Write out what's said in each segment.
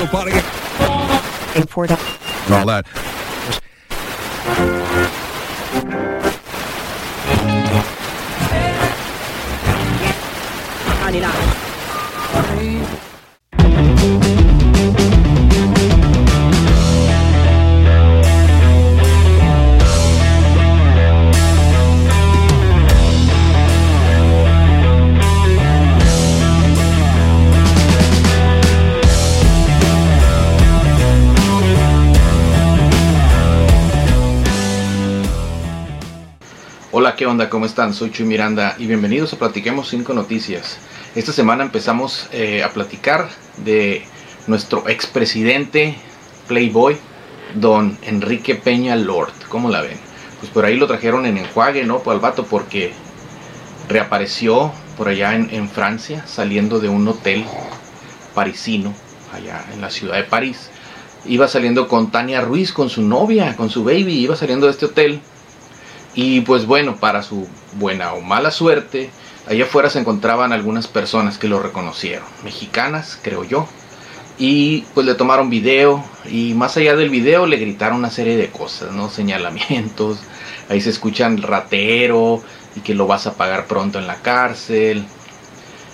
the pot again. And all that. Ninety-nine. Hola, ¿qué onda? ¿Cómo están? Soy Chuy Miranda y bienvenidos a Platiquemos 5 Noticias. Esta semana empezamos eh, a platicar de nuestro expresidente Playboy, don Enrique Peña Lord. ¿Cómo la ven? Pues por ahí lo trajeron en enjuague, ¿no? Pues al vato porque reapareció por allá en Francia saliendo de un hotel parisino, allá en la ciudad de París. Iba saliendo con Tania Ruiz, con su novia, con su baby, iba saliendo de este hotel y pues bueno, para su buena o mala suerte, allá afuera se encontraban algunas personas que lo reconocieron, mexicanas, creo yo. Y pues le tomaron video y más allá del video le gritaron una serie de cosas, ¿no? Señalamientos, ahí se escuchan ratero y que lo vas a pagar pronto en la cárcel,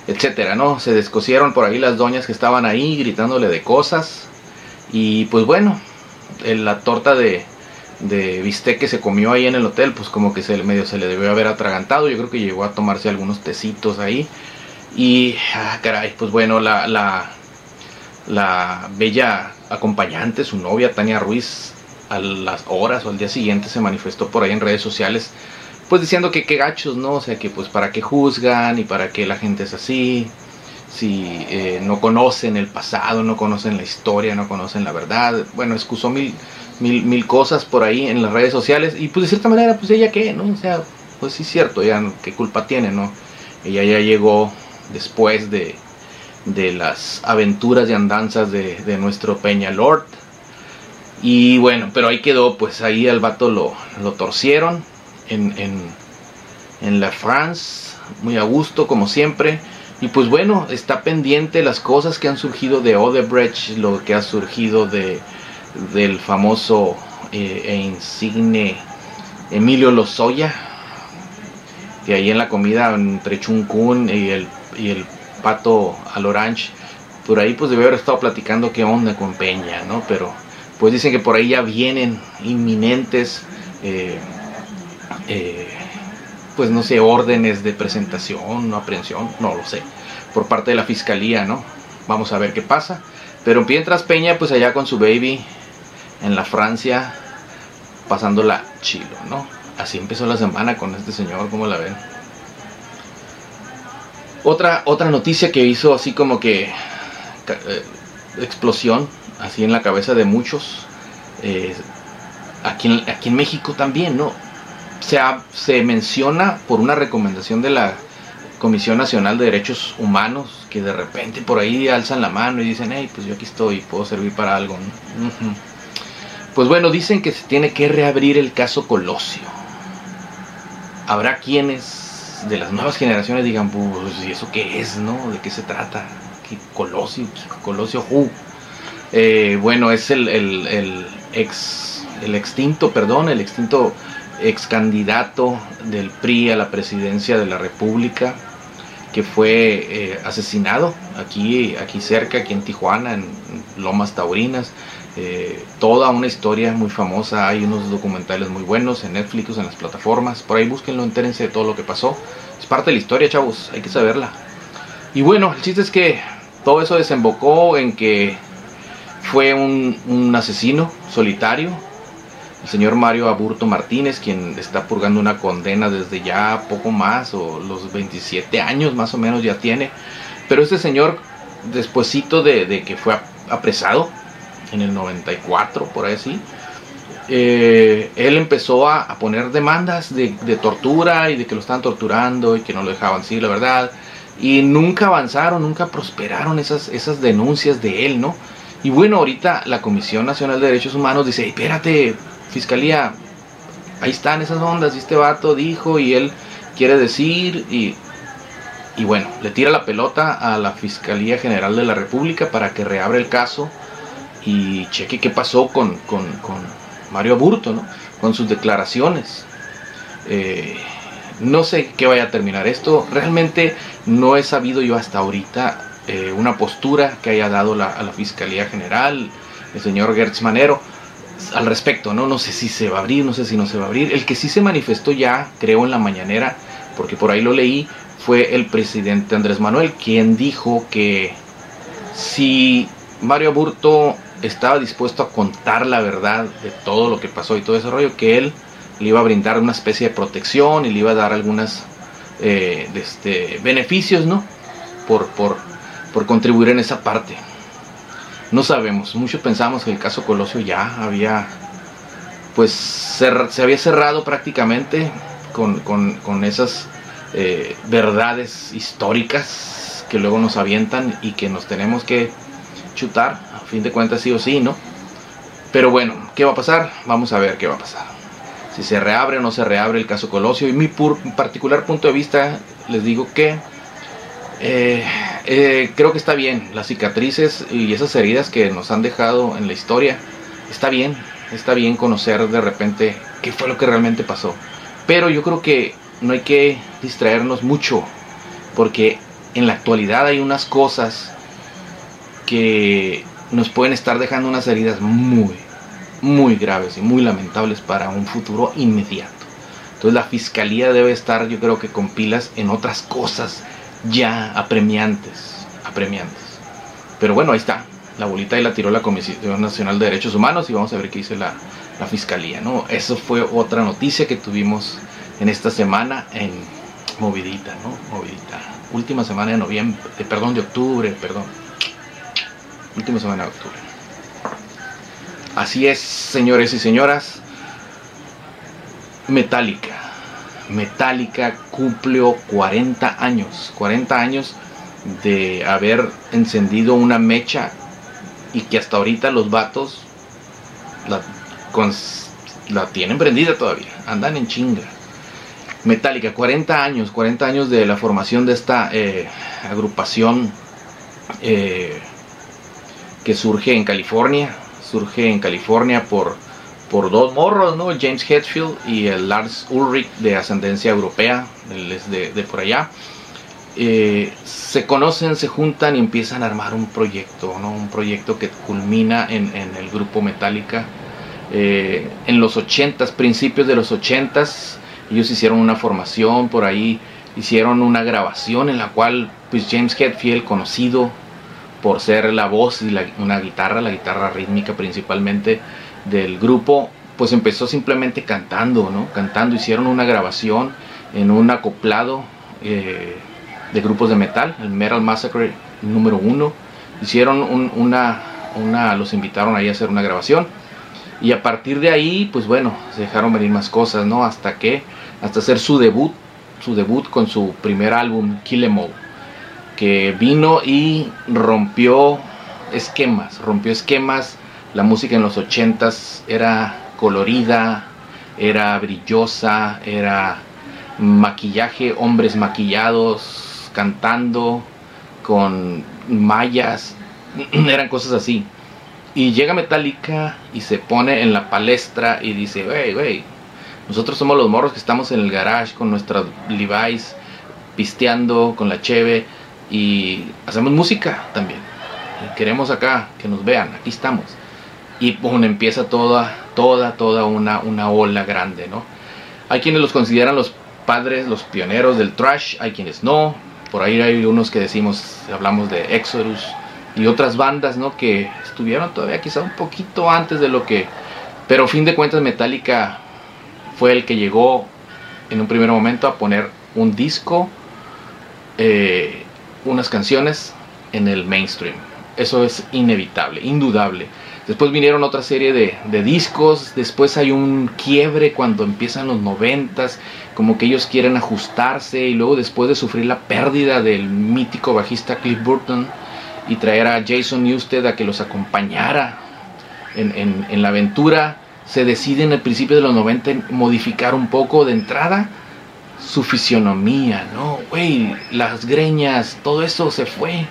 etcétera, ¿no? Se descosieron por ahí las doñas que estaban ahí gritándole de cosas y pues bueno, en la torta de, de bistec que se comió ahí en el hotel, pues como que se, medio se le debió haber atragantado. Yo creo que llegó a tomarse algunos tecitos ahí. Y, ah, caray, pues bueno, la, la, la bella acompañante, su novia Tania Ruiz, a las horas o al día siguiente se manifestó por ahí en redes sociales, pues diciendo que qué gachos, ¿no? O sea, que pues para qué juzgan y para qué la gente es así. Si eh, no conocen el pasado, no conocen la historia, no conocen la verdad. Bueno, excusó mil, mil, mil cosas por ahí en las redes sociales y pues de cierta manera pues ella qué, ¿no? O sea, pues sí es cierto, ya qué culpa tiene, ¿no? Ella ya llegó después de, de las aventuras y andanzas de, de nuestro Peña Lord. Y bueno, pero ahí quedó, pues ahí al vato lo, lo torcieron en, en, en la France, muy a gusto como siempre. Y pues bueno, está pendiente las cosas que han surgido de Odebrecht, lo que ha surgido de, del famoso eh, e insigne Emilio Lozoya, que ahí en la comida entre Chuncún y el, y el pato al orange, por ahí pues debe haber estado platicando qué onda con Peña, ¿no? Pero pues dicen que por ahí ya vienen inminentes, eh, eh, pues no sé, órdenes de presentación, no aprehensión, no lo sé, por parte de la fiscalía, ¿no? Vamos a ver qué pasa. Pero mientras Peña, pues allá con su baby en la Francia, pasándola chilo, ¿no? Así empezó la semana con este señor, ¿cómo la ven? Otra, otra noticia que hizo así como que eh, explosión, así en la cabeza de muchos, eh, aquí, en, aquí en México también, ¿no? Se, se menciona por una recomendación de la Comisión Nacional de Derechos Humanos, de repente por ahí alzan la mano y dicen, hey, pues yo aquí estoy, puedo servir para algo. Pues bueno, dicen que se tiene que reabrir el caso Colosio. Habrá quienes de las nuevas generaciones digan, pues, ¿y eso qué es, no? ¿De qué se trata? ¿Qué Colosio? ¿Qué Colosio? Eh, bueno, es el, el, el, ex, el extinto, perdón, el extinto ex candidato del PRI a la presidencia de la República que fue eh, asesinado aquí, aquí cerca, aquí en Tijuana, en Lomas Taurinas. Eh, toda una historia muy famosa, hay unos documentales muy buenos en Netflix, en las plataformas, por ahí búsquenlo, entérense de todo lo que pasó. Es parte de la historia, chavos, hay que saberla. Y bueno, el chiste es que todo eso desembocó en que fue un, un asesino solitario, el señor Mario Aburto Martínez, quien está purgando una condena desde ya poco más, o los 27 años más o menos ya tiene. Pero este señor, despuesito de, que fue apresado, en el 94, por así, eh, él empezó a, poner demandas de, tortura y de que lo estaban torturando y que no lo dejaban decir la verdad. Y nunca avanzaron, nunca prosperaron esas, esas denuncias de él, ¿no? Y bueno, ahorita la Comisión Nacional de Derechos Humanos dice, espérate, Fiscalía, ahí están esas ondas, y este vato dijo y él quiere decir y, y bueno, le tira la pelota a la Fiscalía General de la República para que reabra el caso y cheque qué pasó con, con, con Mario Aburto, ¿no? con sus declaraciones. Eh, no sé qué vaya a terminar esto. Realmente no he sabido yo hasta ahorita eh, una postura que haya dado la, a la Fiscalía General, el señor Gertz Manero, al respecto. ¿no? no sé si se va a abrir, no sé si no se va a abrir. El que sí se manifestó ya, creo, en la mañanera, porque por ahí lo leí, fue el presidente Andrés Manuel, quien dijo que si Mario Aburto estaba dispuesto a contar la verdad de todo lo que pasó y todo ese rollo, que él le iba a brindar una especie de protección y le iba a dar algunos eh, este, beneficios, ¿no? Por, por, por contribuir en esa parte. No sabemos, muchos pensamos que el caso Colosio ya había, pues se había cerrado prácticamente con, con, con esas eh, verdades históricas que luego nos avientan y que nos tenemos que chutar, a fin de cuentas sí o sí, ¿no? Pero bueno, ¿qué va a pasar? Vamos a ver qué va a pasar. Si se reabre o no se reabre el caso Colosio. Y mi particular punto de vista, les digo que eh, eh, creo que está bien. Las cicatrices y esas heridas que nos han dejado en la historia, está bien. Está bien conocer de repente qué fue lo que realmente pasó. Pero yo creo que no hay que distraernos mucho. Porque en la actualidad hay unas cosas que nos pueden estar dejando unas heridas muy, muy graves y muy lamentables para un futuro inmediato. Entonces la fiscalía debe estar, yo creo que con pilas en otras cosas ya apremiantes, apremiantes. Pero bueno, ahí está. La bolita y la tiró la Comisión Nacional de Derechos Humanos y vamos a ver qué dice la, la fiscalía, ¿no? Eso fue otra noticia que tuvimos en esta semana en Movidita, ¿no? Movidita. Última semana de noviembre, de, perdón, de octubre, perdón última semana de octubre. Así es, señores y señoras. Metallica. Metallica cumplió 40 años. 40 años de haber encendido una mecha y que hasta ahorita los vatos la, tienen prendida todavía. Andan en chinga. Metallica, 40 años, 40 años de la formación de esta eh, agrupación eh, que surge en California, surge en California por, por dos morros, ¿no? James Hetfield y el Lars Ulrich de ascendencia europea, de, de por allá. Eh, se conocen, se juntan y empiezan a armar un proyecto, ¿no? Un proyecto que culmina en, el grupo Metallica. Eh, en los 80 principios de los 80s, ellos hicieron una formación por ahí, hicieron una grabación en la cual pues James Hetfield, conocido por ser la voz y una guitarra, la guitarra rítmica principalmente del grupo, pues empezó simplemente cantando, ¿no? Cantando, hicieron una grabación en un acoplado eh, de grupos de metal, el Metal Massacre número uno. Hicieron una, una, los invitaron ahí a hacer una grabación. Y a partir de ahí, pues bueno, se dejaron venir más cosas, ¿no? Hasta que, hasta hacer su debut, su debut con su primer álbum, Kill Em All que vino y rompió esquemas, rompió esquemas. La música en los ochentas era colorida, era brillosa, era maquillaje, hombres maquillados, cantando con mallas, eran cosas así. Y llega Metallica y se pone en la palestra y dice, wey, wey, nosotros somos los morros que estamos en el garage con nuestras Levi's, pisteando con la cheve y hacemos música también. queremos acá que nos vean, aquí estamos. Y pum, empieza toda, toda, toda una, una ola grande, ¿no? Hay quienes los consideran los padres, los pioneros del trash, hay quienes no. Por ahí hay unos que decimos, hablamos de Exodus y otras bandas, ¿no? Que estuvieron todavía quizá un poquito antes de lo que... Pero fin de cuentas Metallica fue el que llegó en un primer momento a poner un disco eh, unas canciones en el mainstream. Eso es inevitable, indudable. Después vinieron otra serie de, discos, después hay un quiebre cuando empiezan los noventas, como que ellos quieren ajustarse y luego después de sufrir la pérdida del mítico bajista Cliff Burton y traer a Jason Newsted a que los acompañara en, en la aventura, se decide en el principio de los 90 modificar un poco de entrada su fisionomía, ¿no? Güey, las greñas, todo eso se fue.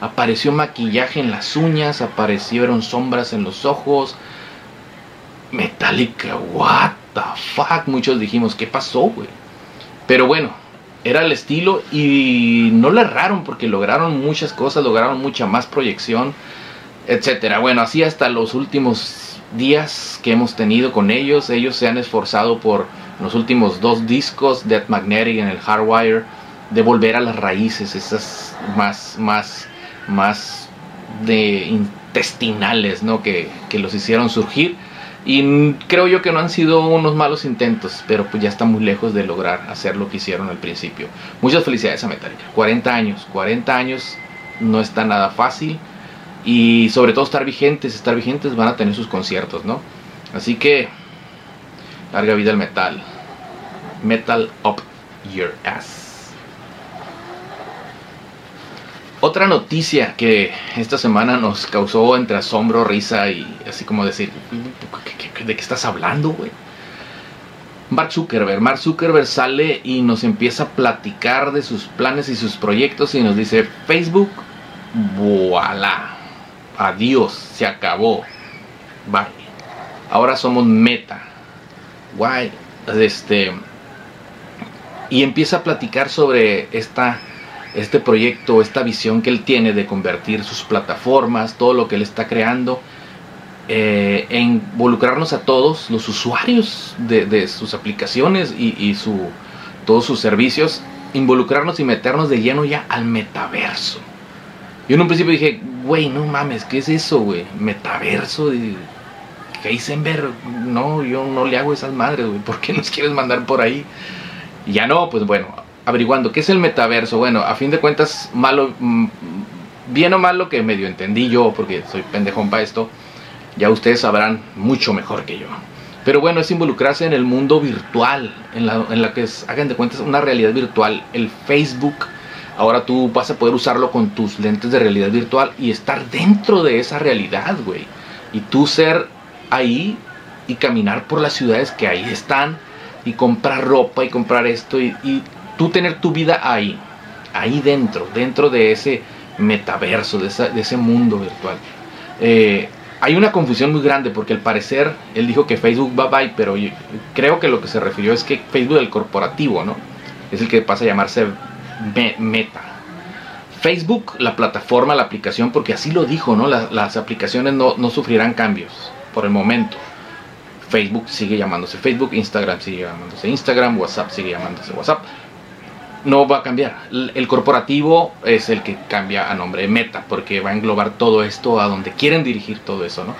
Apareció maquillaje en las uñas, aparecieron sombras en los ojos. Metallica, what the fuck, muchos dijimos, ¿qué pasó, güey? Pero bueno, era el estilo y no le erraron porque lograron muchas cosas, lograron mucha más proyección, etcétera. Bueno, así hasta los últimos días que hemos tenido con ellos, ellos se han esforzado por los últimos dos discos, Death Magnetic en el Hardwire, de volver a las raíces, esas más, más, más de intestinales, ¿no? Que, que los hicieron surgir y creo yo que no han sido unos malos intentos, pero pues ya están muy lejos de lograr hacer lo que hicieron al principio. Muchas felicidades a Metallica. 40 años, 40 años no está nada fácil. Y sobre todo estar vigentes, estar vigentes van a tener sus conciertos, ¿no? Así que, larga vida al metal. Metal up your ass. Otra noticia que esta semana nos causó entre asombro, risa y así como decir, ¿de qué estás hablando, güey? Mark Zuckerberg. Mark Zuckerberg sale y nos empieza a platicar de sus planes y sus proyectos y nos dice, Facebook, voilà, adiós, se acabó, bye. Ahora somos meta. Guay. Este, y empieza a platicar sobre esta este proyecto, esta visión que él tiene de convertir sus plataformas, todo lo que él está creando, en involucrarnos a todos los usuarios de, sus aplicaciones y, su, todos sus servicios, involucrarnos y meternos de lleno ya al metaverso. Yo en un principio dije, güey, no mames, ¿qué es eso, güey? Metaverso. De... Heisenberg, no, yo no le hago esas madres, güey. ¿Por qué nos quieres mandar por ahí? Y ya no, pues bueno, averiguando qué es el metaverso. Bueno, a fin de cuentas, malo, mm, bien o malo que medio entendí yo, porque soy pendejón para esto, ya ustedes sabrán mucho mejor que yo. Pero bueno, es involucrarse en el mundo virtual, en la, en la que es, hagan de cuentas una realidad virtual. El Facebook, ahora tú vas a poder usarlo con tus lentes de realidad virtual y estar dentro de esa realidad, güey. Y tú ser ahí y caminar por las ciudades que ahí están y comprar ropa y comprar esto y tú tener tu vida ahí, ahí dentro, dentro de ese metaverso, de, ese mundo virtual. Eh, hay una confusión muy grande porque al parecer él dijo que Facebook va bye, pero creo que lo que se refirió es que Facebook del corporativo, ¿no? Es el que pasa a llamarse Meta. Facebook, la plataforma, la aplicación, porque así lo dijo, ¿no? las aplicaciones no, no sufrirán cambios por el momento. Facebook sigue llamándose Facebook, Instagram sigue llamándose Instagram, WhatsApp sigue llamándose WhatsApp no va a cambiar. El corporativo es el que cambia a nombre de Meta, porque va a englobar todo esto a donde quieren dirigir todo eso, ¿no?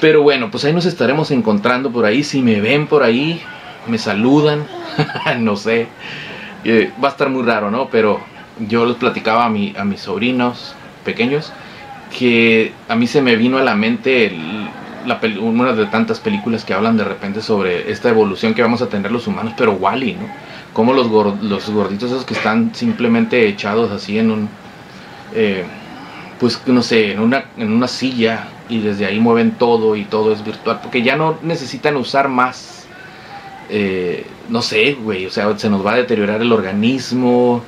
Pero bueno, pues ahí nos estaremos encontrando por ahí. Si me ven por ahí, me saludan, no sé. Eh, va a estar muy raro, ¿no? Pero yo les platicaba a, mi, a mis sobrinos pequeños que a mí se me vino a la mente una de tantas películas que hablan de repente sobre esta evolución que vamos a tener los humanos, pero Wally, ¿no? Como los, los gorditos esos que están simplemente echados así en un, eh, pues no sé, en una, en una silla y desde ahí mueven todo y todo es virtual, porque ya no necesitan usar más, eh, no sé, güey, o sea, se nos va a deteriorar el organismo,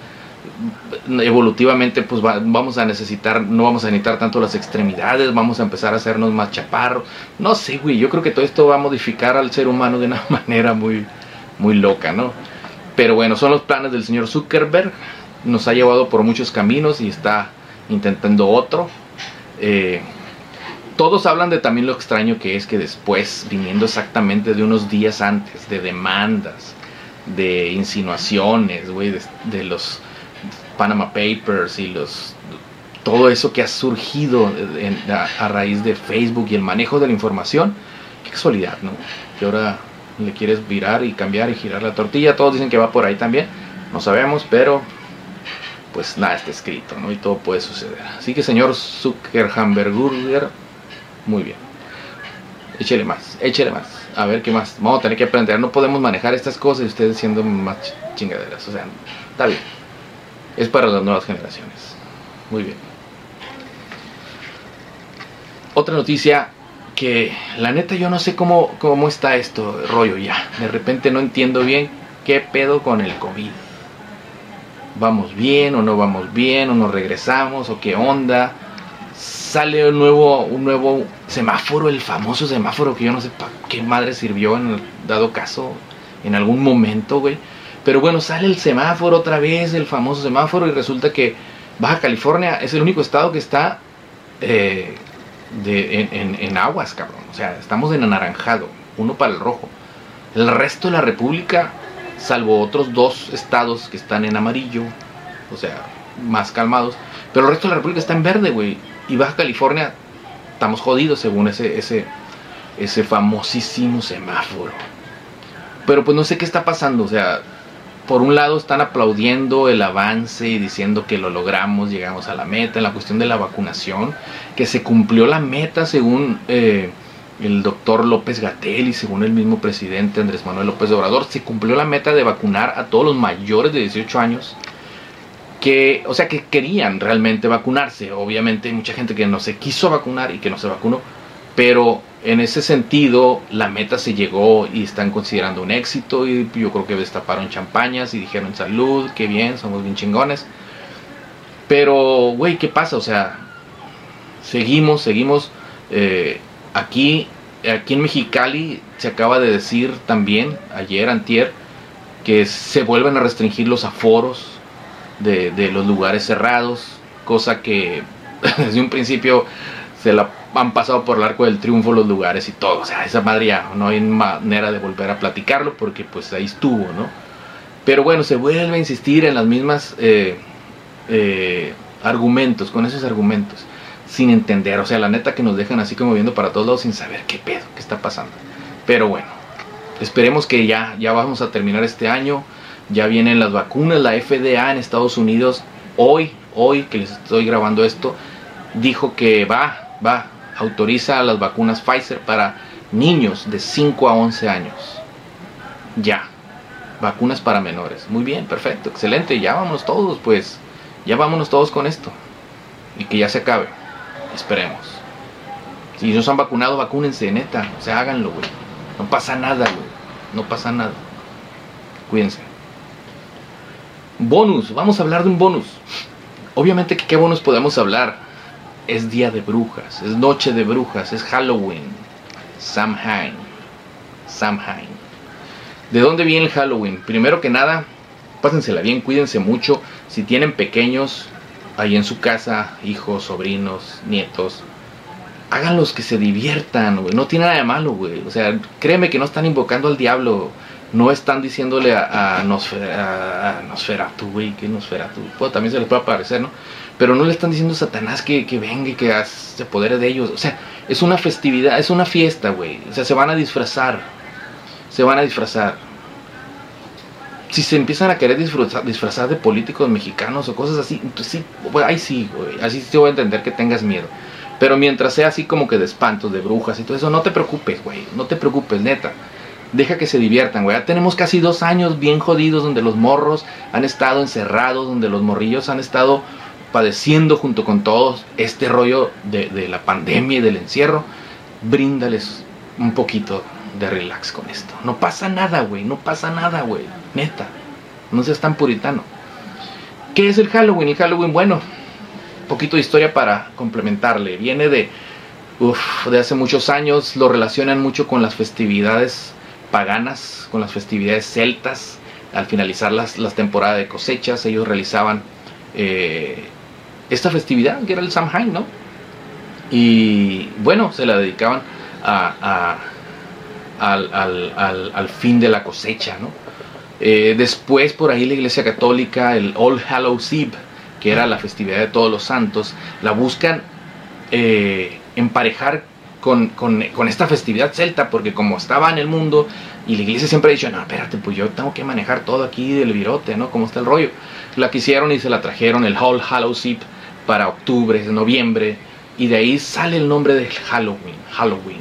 evolutivamente pues vamos a necesitar, no vamos a necesitar tanto las extremidades, vamos a empezar a hacernos más chaparro, no sé, güey, yo creo que todo esto va a modificar al ser humano de una manera muy, muy loca, ¿no? Pero bueno, son los planes del señor Zuckerberg. Nos ha llevado por muchos caminos y está intentando otro. Eh, todos hablan de también lo extraño que es que después, viniendo exactamente de unos días antes, de demandas, de insinuaciones, güey, de, los Panama Papers y los todo eso que ha surgido a, a, raíz de Facebook y el manejo de la información, qué casualidad, ¿no? Que ahora le quieres virar y cambiar y girar la tortilla. Todos dicen que va por ahí también. No sabemos, pero pues nada está escrito, ¿no? Y todo puede suceder. Así que señor Zuckerhamburger, muy bien. Échele más, échele más. A ver qué más. Vamos a tener que aprender. No podemos manejar estas cosas y ustedes siendo más chingaderas. O sea, está bien. Es para las nuevas generaciones. Muy bien. Otra noticia que la neta yo no sé cómo, cómo está esto rollo ya. De repente no entiendo bien qué pedo con el COVID. ¿Vamos bien o no vamos bien? ¿O nos regresamos? ¿O qué onda? Sale un nuevo, un nuevo semáforo, el famoso semáforo que yo no sé para qué madre sirvió en dado caso, en algún momento, güey. Pero bueno, sale el semáforo otra vez, el famoso semáforo, y resulta que Baja California es el único estado que está eh, en, aguas, cabrón. O sea, estamos en anaranjado, uno para el rojo. El resto de la República, salvo otros dos estados que están en amarillo, o sea, más calmados, pero el resto de la República está en verde, güey. Y Baja California, estamos jodidos según ese, ese, ese famosísimo semáforo. Pero pues no sé qué está pasando, o sea, por un lado están aplaudiendo el avance y diciendo que lo logramos, llegamos a la meta en la cuestión de la vacunación, que se cumplió la meta según eh, el doctor López Gatel y según el mismo presidente Andrés Manuel López Obrador, se cumplió la meta de vacunar a todos los mayores de 18 años que, o sea, que querían realmente vacunarse. Obviamente hay mucha gente que no se quiso vacunar y que no se vacunó, pero en ese sentido, la meta se llegó y están considerando un éxito. Y yo creo que destaparon champañas y dijeron salud, qué bien, somos bien chingones. Pero, güey, ¿qué pasa? O sea, seguimos, seguimos. Eh, aquí, aquí en Mexicali se acaba de decir también, ayer, antier, que se vuelven a restringir los aforos de, de los lugares cerrados. Cosa que desde un principio se la han pasado por el arco del triunfo los lugares y todo. O sea, esa madre ya no hay manera de volver a platicarlo porque pues ahí estuvo, ¿no? Pero bueno, se vuelve a insistir en las mismas eh, eh, argumentos, con esos argumentos, sin entender. O sea, la neta que nos dejan así como viendo para todos lados sin saber qué pedo, qué está pasando. Pero bueno, esperemos que ya, ya vamos a terminar este año. Ya vienen las vacunas, la FDA en Estados Unidos, hoy, hoy que les estoy grabando esto, dijo que va, va, autoriza las vacunas Pfizer para niños de 5 a 11 años. Ya. Vacunas para menores. Muy bien, perfecto, excelente. Ya vámonos todos, pues. Ya vámonos todos con esto. Y que ya se acabe. Esperemos. Si no se han vacunado, vacúnense, neta. O sea, háganlo, güey. No pasa nada, güey. No pasa nada. Cuídense. Bonus. Vamos a hablar de un bonus. Obviamente qué bonus podemos hablar es día de brujas, es noche de brujas, es Halloween. Samhain. Samhain. ¿De dónde viene el Halloween? Primero que nada, pásensela bien, cuídense mucho. Si tienen pequeños ahí en su casa, hijos, sobrinos, nietos, háganlos que se diviertan, güey. No tiene nada de malo, güey. O sea, créeme que no están invocando al diablo. No están diciéndole a, a, Nosferatu, güey, que Nosferatu. Pues, también se les puede aparecer, ¿no? Pero no le están diciendo a Satanás que, venga y que se apodere de ellos. O sea, es una festividad, es una fiesta, güey. O sea, se van a disfrazar. Se van a disfrazar. Si se empiezan a querer disfrazar, disfrazar de políticos mexicanos o cosas así, entonces sí, ahí sí, güey. Así te voy a entender que tengas miedo. Pero mientras sea así como que de espantos, de brujas y todo eso, no te preocupes, güey. No te preocupes, neta. Deja que se diviertan, güey. Ya tenemos casi dos años bien jodidos donde los morros han estado encerrados, donde los morrillos han estado padeciendo junto con todos este rollo de, la pandemia y del encierro, bríndales un poquito de relax con esto. No pasa nada, güey, no pasa nada, güey, neta. No seas tan puritano. ¿Qué es el Halloween? El Halloween, bueno, poquito de historia para complementarle. Viene de, de hace muchos años, lo relacionan mucho con las festividades paganas, con las festividades celtas. Al finalizar las, las temporadas de cosechas, ellos realizaban eh, esta festividad, que era el Samhain, ¿no? Y bueno, se la dedicaban a, al, fin de la cosecha, ¿no? Eh, después por ahí la Iglesia Católica, el All Hallows Eve, que era la festividad de todos los santos, la buscan eh, emparejar con, con, esta festividad celta, porque como estaba en el mundo, y la iglesia siempre ha dicho, no, espérate, pues yo tengo que manejar todo aquí del virote, ¿no? ¿Cómo está el rollo? La quisieron y se la trajeron, el All Hallows Eve, para octubre, noviembre, y de ahí sale el nombre de Halloween, Halloween.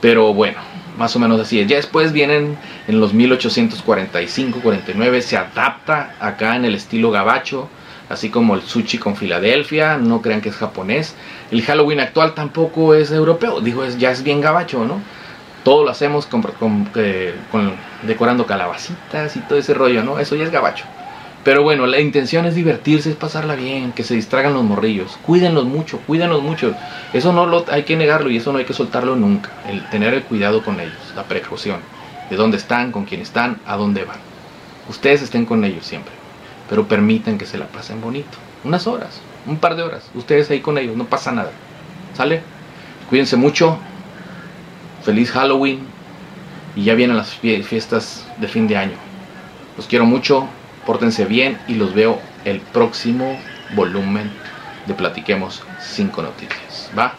Pero bueno, más o menos así es. Ya después vienen en los 1845-49, se adapta acá en el estilo gabacho, así como el sushi con Filadelfia, no crean que es japonés. El Halloween actual tampoco es europeo, digo, es, ya es bien gabacho, ¿no? Todo lo hacemos con, eh, con, decorando calabacitas y todo ese rollo, ¿no? Eso ya es gabacho. Pero bueno, la intención es divertirse, es pasarla bien, que se distraigan los morrillos. Cuídenlos mucho, cuídenlos mucho. Eso no lo hay que negarlo y eso no hay que soltarlo nunca. El tener el cuidado con ellos, la precaución. De dónde están, con quién están, a dónde van. Ustedes estén con ellos siempre. Pero permitan que se la pasen bonito. Unas horas, un par de horas. Ustedes ahí con ellos, no pasa nada. ¿Sale? Cuídense mucho. Feliz Halloween. Y ya vienen las fiestas de fin de año. Los quiero mucho pórtense bien y los veo el próximo volumen de Platiquemos 5 Noticias. ¿Va?